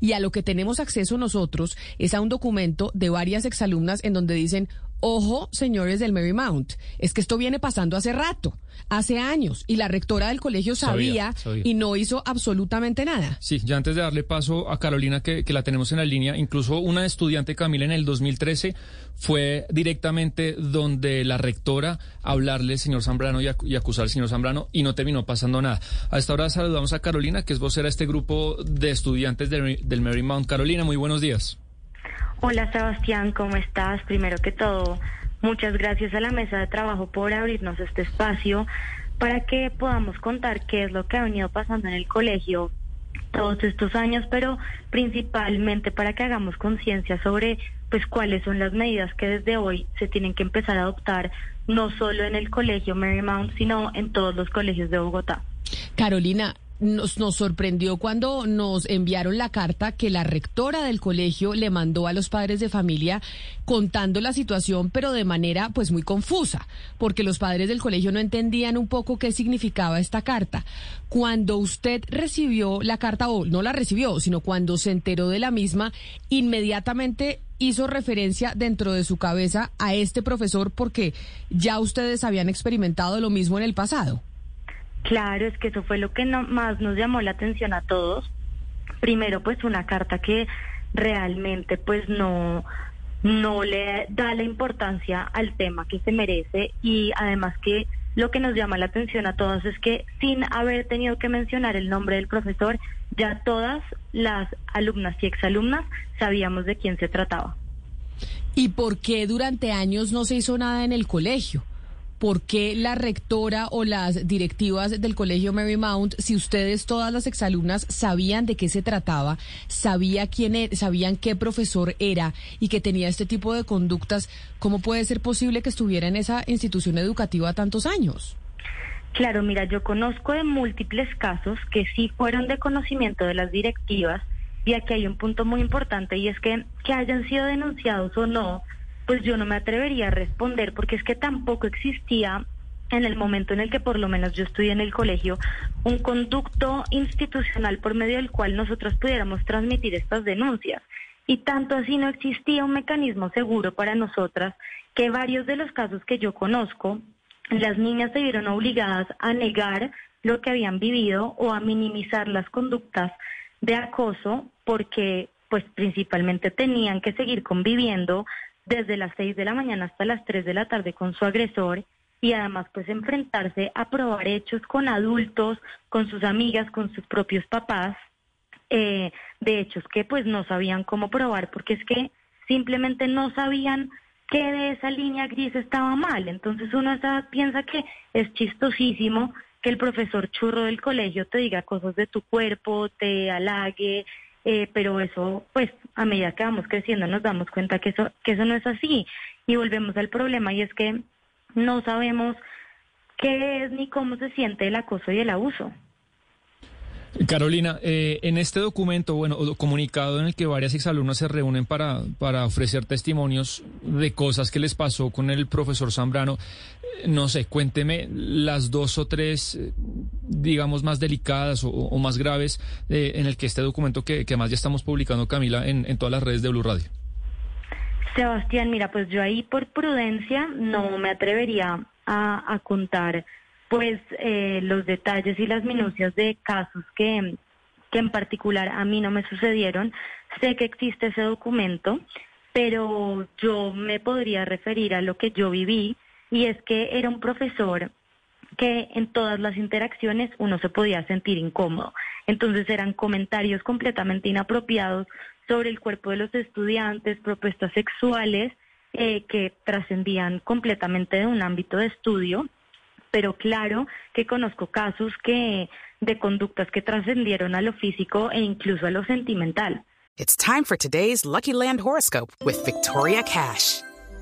Y a lo que tenemos acceso nosotros es a un documento de varias exalumnas en donde dicen, ojo, señores del Marymount, es que esto viene pasando hace rato, hace años, y la rectora del colegio sabía, Sabía, sabía. y no hizo absolutamente nada. Sí, ya antes de darle paso a Carolina, que, que la tenemos en la línea, incluso una estudiante, Camila, en el 2013 fue directamente donde la rectora hablarle al señor Zambrano y, y acusar al señor Zambrano y no terminó pasando nada. A esta hora saludamos a Carolina, que es vocera de este grupo de estudiantes de- del Marymount. Carolina, muy buenos días. Hola Sebastián, ¿cómo estás? Primero que todo, muchas gracias a la mesa de trabajo por abrirnos este espacio para que podamos contar qué es lo que ha venido pasando en el colegio todos estos años, pero principalmente para que hagamos conciencia sobre pues cuáles son las medidas que desde hoy se tienen que empezar a adoptar no solo en el colegio Marymount, sino en todos los colegios de Bogotá. Carolina, nos, nos sorprendió cuando nos enviaron la carta que la rectora del colegio le mandó a los padres de familia contando la situación, pero de manera pues muy confusa, porque los padres del colegio no entendían un poco qué significaba esta carta. Cuando usted recibió la carta, o no la recibió, sino cuando se enteró de la misma, inmediatamente hizo referencia dentro de su cabeza a este profesor porque ya ustedes habían experimentado lo mismo en el pasado. Claro, es que eso fue lo que no- más nos llamó la atención a todos. Primero, pues una carta que realmente pues no no le da la importancia al tema que se merece y además que lo que nos llama la atención a todos es que sin haber tenido que mencionar el nombre del profesor, ya todas las alumnas y exalumnas sabíamos de quién se trataba. ¿Y por qué durante años no se hizo nada en el colegio? ¿Por qué la rectora o las directivas del colegio Marymount, si ustedes todas las exalumnas sabían de qué se trataba, sabía quién e- sabían qué profesor era y que tenía este tipo de conductas, cómo puede ser posible que estuviera en esa institución educativa tantos años? Claro, mira, yo conozco de múltiples casos que sí fueron de conocimiento de las directivas y aquí hay un punto muy importante y es que que hayan sido denunciados o no, pues yo no me atrevería a responder porque es que tampoco existía en el momento en el que por lo menos yo estudié en el colegio un conducto institucional por medio del cual nosotros pudiéramos transmitir estas denuncias. Y tanto así no existía un mecanismo seguro para nosotras que varios de los casos que yo conozco las niñas se vieron obligadas a negar lo que habían vivido o a minimizar las conductas de acoso porque pues principalmente tenían que seguir conviviendo desde las 6 de la mañana hasta las 3 de la tarde con su agresor y además pues enfrentarse a probar hechos con adultos, con sus amigas, con sus propios papás, eh, de hechos que pues no sabían cómo probar porque es que simplemente no sabían que de esa línea gris estaba mal. Entonces uno piensa que es chistosísimo que el profesor churro del colegio te diga cosas de tu cuerpo, te halague, eh, pero eso, pues, a medida que vamos creciendo nos damos cuenta que eso, que eso no es así. Y volvemos al problema y es que no sabemos qué es ni cómo se siente el acoso y el abuso. Carolina, eh, en este documento, bueno, comunicado en el que varias exalumnas se reúnen para, para ofrecer testimonios de cosas que les pasó con el profesor Zambrano, eh, no sé, cuénteme las dos o tres, eh, digamos, más delicadas o, o más graves eh, en el que este documento que, que más ya estamos publicando, Camila, en, todas las redes de Blue Radio. Sebastián, mira, pues yo ahí por prudencia no me atrevería a, a contar pues eh, los detalles y las minucias de casos que, que en particular a mí no me sucedieron. Sé que existe ese documento, pero yo me podría referir a lo que yo viví y es que era un profesor que en todas las interacciones uno se podía sentir incómodo. Entonces eran comentarios completamente inapropiados sobre el cuerpo de los estudiantes, propuestas sexuales eh, que trascendían completamente de un ámbito de estudio, pero claro que conozco casos que de conductas que trascendieron a lo físico e incluso a lo sentimental. It's time for today's Lucky Land horoscope with Victoria Cash.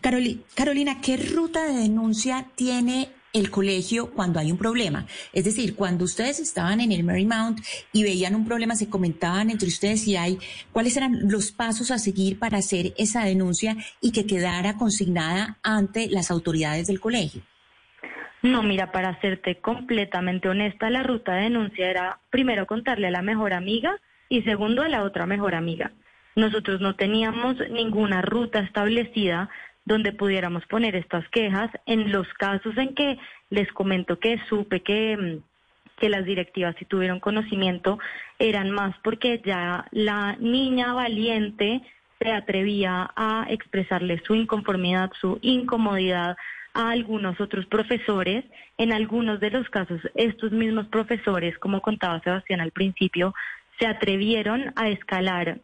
Caroli- Carolina, ¿qué ruta de denuncia tiene el colegio cuando hay un problema? Es decir, cuando ustedes estaban en el Marymount y veían un problema, se comentaban entre ustedes y hay cuáles eran los pasos a seguir para hacer esa denuncia y que quedara consignada ante las autoridades del colegio. No, mira, para serte completamente honesta, la ruta de denuncia era primero contarle a la mejor amiga y segundo a la otra mejor amiga. Nosotros no teníamos ninguna ruta establecida donde pudiéramos poner estas quejas. En los casos en que les comento que supe que, mm, que las directivas sí tuvieron conocimiento, eran más porque ya la niña valiente se atrevía a expresarle su inconformidad, su incomodidad a algunos otros profesores. En algunos de los casos, estos mismos profesores, como contaba Sebastián al principio, se atrevieron a escalar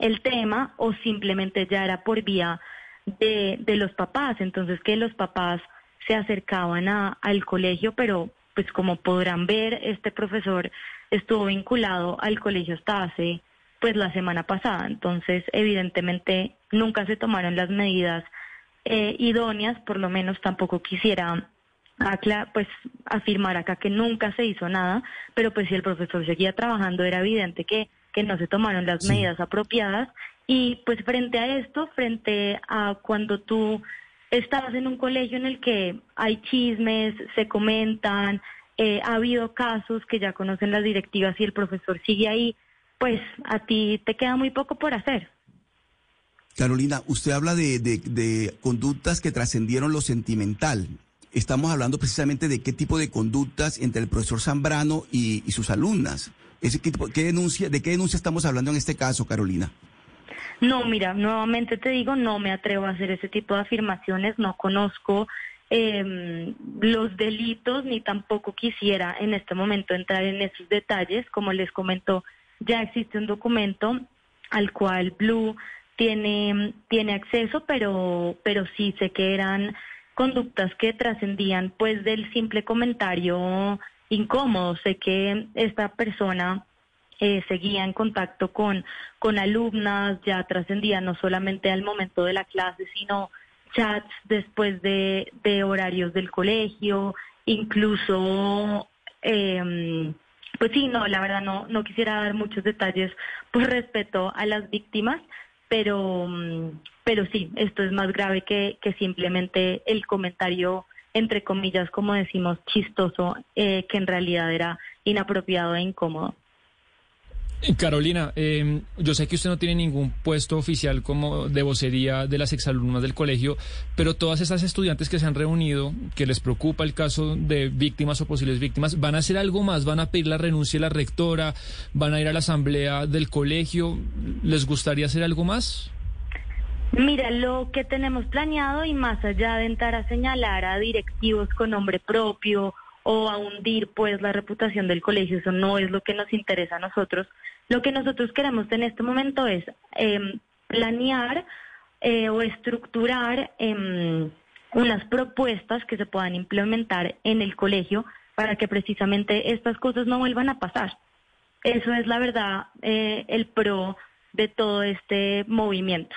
el tema o simplemente ya era por vía de, de los papás. Entonces, que los papás se acercaban a, al colegio, pero pues como podrán ver, este profesor estuvo vinculado al colegio hasta hace pues la semana pasada. Entonces, evidentemente, nunca se tomaron las medidas eh, idóneas, por lo menos tampoco quisiera pues afirmar acá que nunca se hizo nada, pero pues si el profesor seguía trabajando era evidente que, que no se tomaron las medidas apropiadas y pues frente a esto, frente a cuando tú estabas en un colegio en el que hay chismes, se comentan, eh, ha habido casos que ya conocen las directivas y el profesor sigue ahí, pues a ti te queda muy poco por hacer. Carolina, usted habla de, de- de conductas que trascendieron lo sentimental. Estamos hablando precisamente de qué tipo de conductas entre el profesor Zambrano y, y sus alumnas. Ese, ¿qué, tipo- qué denuncia, ¿De qué denuncia estamos hablando en este caso, Carolina? No, mira, nuevamente te digo, no me atrevo a hacer ese tipo de afirmaciones, no conozco eh, los delitos ni tampoco quisiera en este momento entrar en esos detalles. Como les comentó, ya existe un documento al cual Blue tiene, tiene acceso, pero, pero sí sé que eran conductas que trascendían pues del simple comentario incómodo. Sé que esta persona eh, seguía en contacto con, con alumnas, ya trascendía no solamente al momento de la clase, sino chats después de, horarios del colegio, incluso, eh, pues sí, no, la verdad no, no quisiera dar muchos detalles por respeto a las víctimas, pero, mm, pero sí, esto es más grave que, que simplemente el comentario, entre comillas, como decimos, chistoso, eh, que en realidad era inapropiado e incómodo. Carolina, eh, yo sé que usted no tiene ningún puesto oficial como de vocería de las exalumnas del colegio, pero todas esas estudiantes que se han reunido, que les preocupa el caso de víctimas o posibles víctimas, ¿van a hacer algo más? ¿Van a pedir la renuncia de la rectora? ¿Van a ir a la asamblea del colegio? ¿Les gustaría hacer algo más? Mira, lo que tenemos planeado y más allá de entrar a señalar a directivos con nombre propio o a hundir pues la reputación del colegio, eso no es lo que nos interesa a nosotros. Lo que nosotros queremos en este momento es eh, planear eh, o estructurar eh, unas propuestas que se puedan implementar en el colegio para que precisamente estas cosas no vuelvan a pasar. Eso es la verdad eh, el pro de todo este movimiento.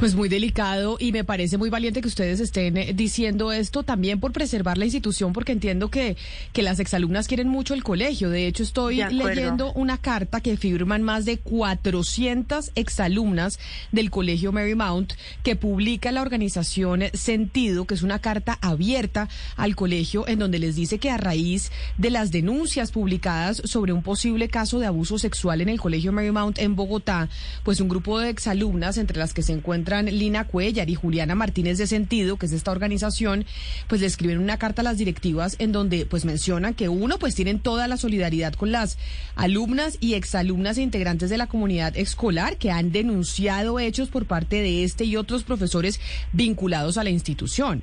Pues muy delicado y me parece muy valiente que ustedes estén eh, diciendo esto también por preservar la institución, porque entiendo que, que las exalumnas quieren mucho el colegio. De hecho, estoy De leyendo una carta que firman más de 400 exalumnas del colegio Marymount que publica la organización Sentido, que es una carta abierta al colegio en donde les dice que a raíz de las denuncias publicadas sobre un posible caso de abuso sexual en el colegio Marymount en Bogotá, pues un grupo de exalumnas, entre las que se se Lina Cuellar y Juliana Martínez de Sentido, que es esta organización, pues le escribieron una carta a las directivas en donde pues mencionan que uno pues tienen toda la solidaridad con las alumnas y exalumnas e integrantes de la comunidad escolar que han denunciado hechos por parte de este y otros profesores vinculados a la institución.